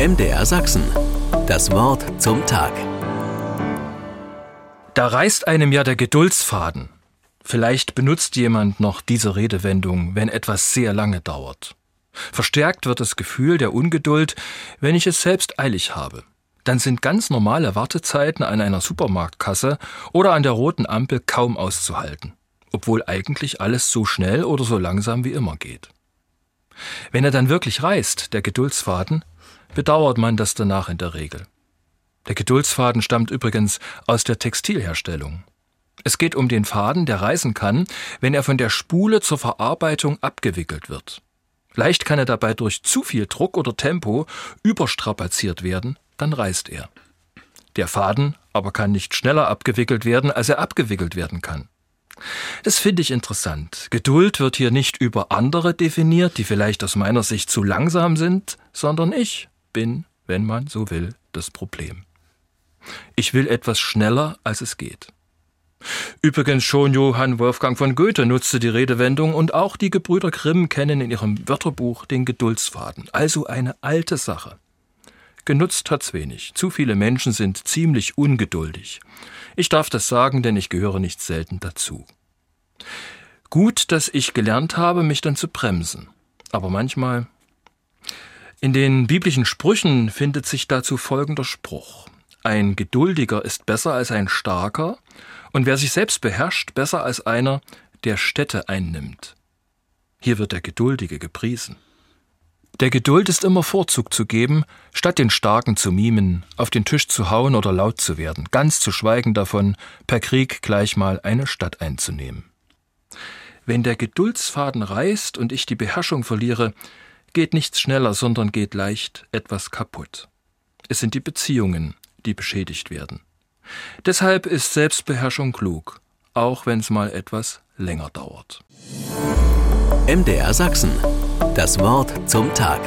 MDR Sachsen. Das Wort zum Tag. Da reißt einem ja der Geduldsfaden. Vielleicht benutzt jemand noch diese Redewendung, wenn etwas sehr lange dauert. Verstärkt wird das Gefühl der Ungeduld, wenn ich es selbst eilig habe. Dann sind ganz normale Wartezeiten an einer Supermarktkasse oder an der roten Ampel kaum auszuhalten, obwohl eigentlich alles so schnell oder so langsam wie immer geht. Wenn er dann wirklich reißt, der Geduldsfaden, bedauert man das danach in der Regel. Der Geduldsfaden stammt übrigens aus der Textilherstellung. Es geht um den Faden, der reißen kann, wenn er von der Spule zur Verarbeitung abgewickelt wird. Leicht kann er dabei durch zu viel Druck oder Tempo überstrapaziert werden, dann reißt er. Der Faden aber kann nicht schneller abgewickelt werden, als er abgewickelt werden kann. Das finde ich interessant. Geduld wird hier nicht über andere definiert, die vielleicht aus meiner Sicht zu langsam sind, sondern ich bin, wenn man so will, das Problem. Ich will etwas schneller, als es geht. Übrigens schon Johann Wolfgang von Goethe nutzte die Redewendung und auch die Gebrüder Grimm kennen in ihrem Wörterbuch den Geduldsfaden, also eine alte Sache. Genutzt hat's wenig. Zu viele Menschen sind ziemlich ungeduldig. Ich darf das sagen, denn ich gehöre nicht selten dazu. Gut, dass ich gelernt habe, mich dann zu bremsen. Aber manchmal in den biblischen Sprüchen findet sich dazu folgender Spruch. Ein Geduldiger ist besser als ein Starker und wer sich selbst beherrscht, besser als einer, der Städte einnimmt. Hier wird der Geduldige gepriesen. Der Geduld ist immer Vorzug zu geben, statt den Starken zu mimen, auf den Tisch zu hauen oder laut zu werden, ganz zu schweigen davon, per Krieg gleich mal eine Stadt einzunehmen. Wenn der Geduldsfaden reißt und ich die Beherrschung verliere, geht nichts schneller, sondern geht leicht etwas kaputt. Es sind die Beziehungen, die beschädigt werden. Deshalb ist Selbstbeherrschung klug, auch wenn es mal etwas länger dauert. MDR Sachsen. Das Wort zum Tag.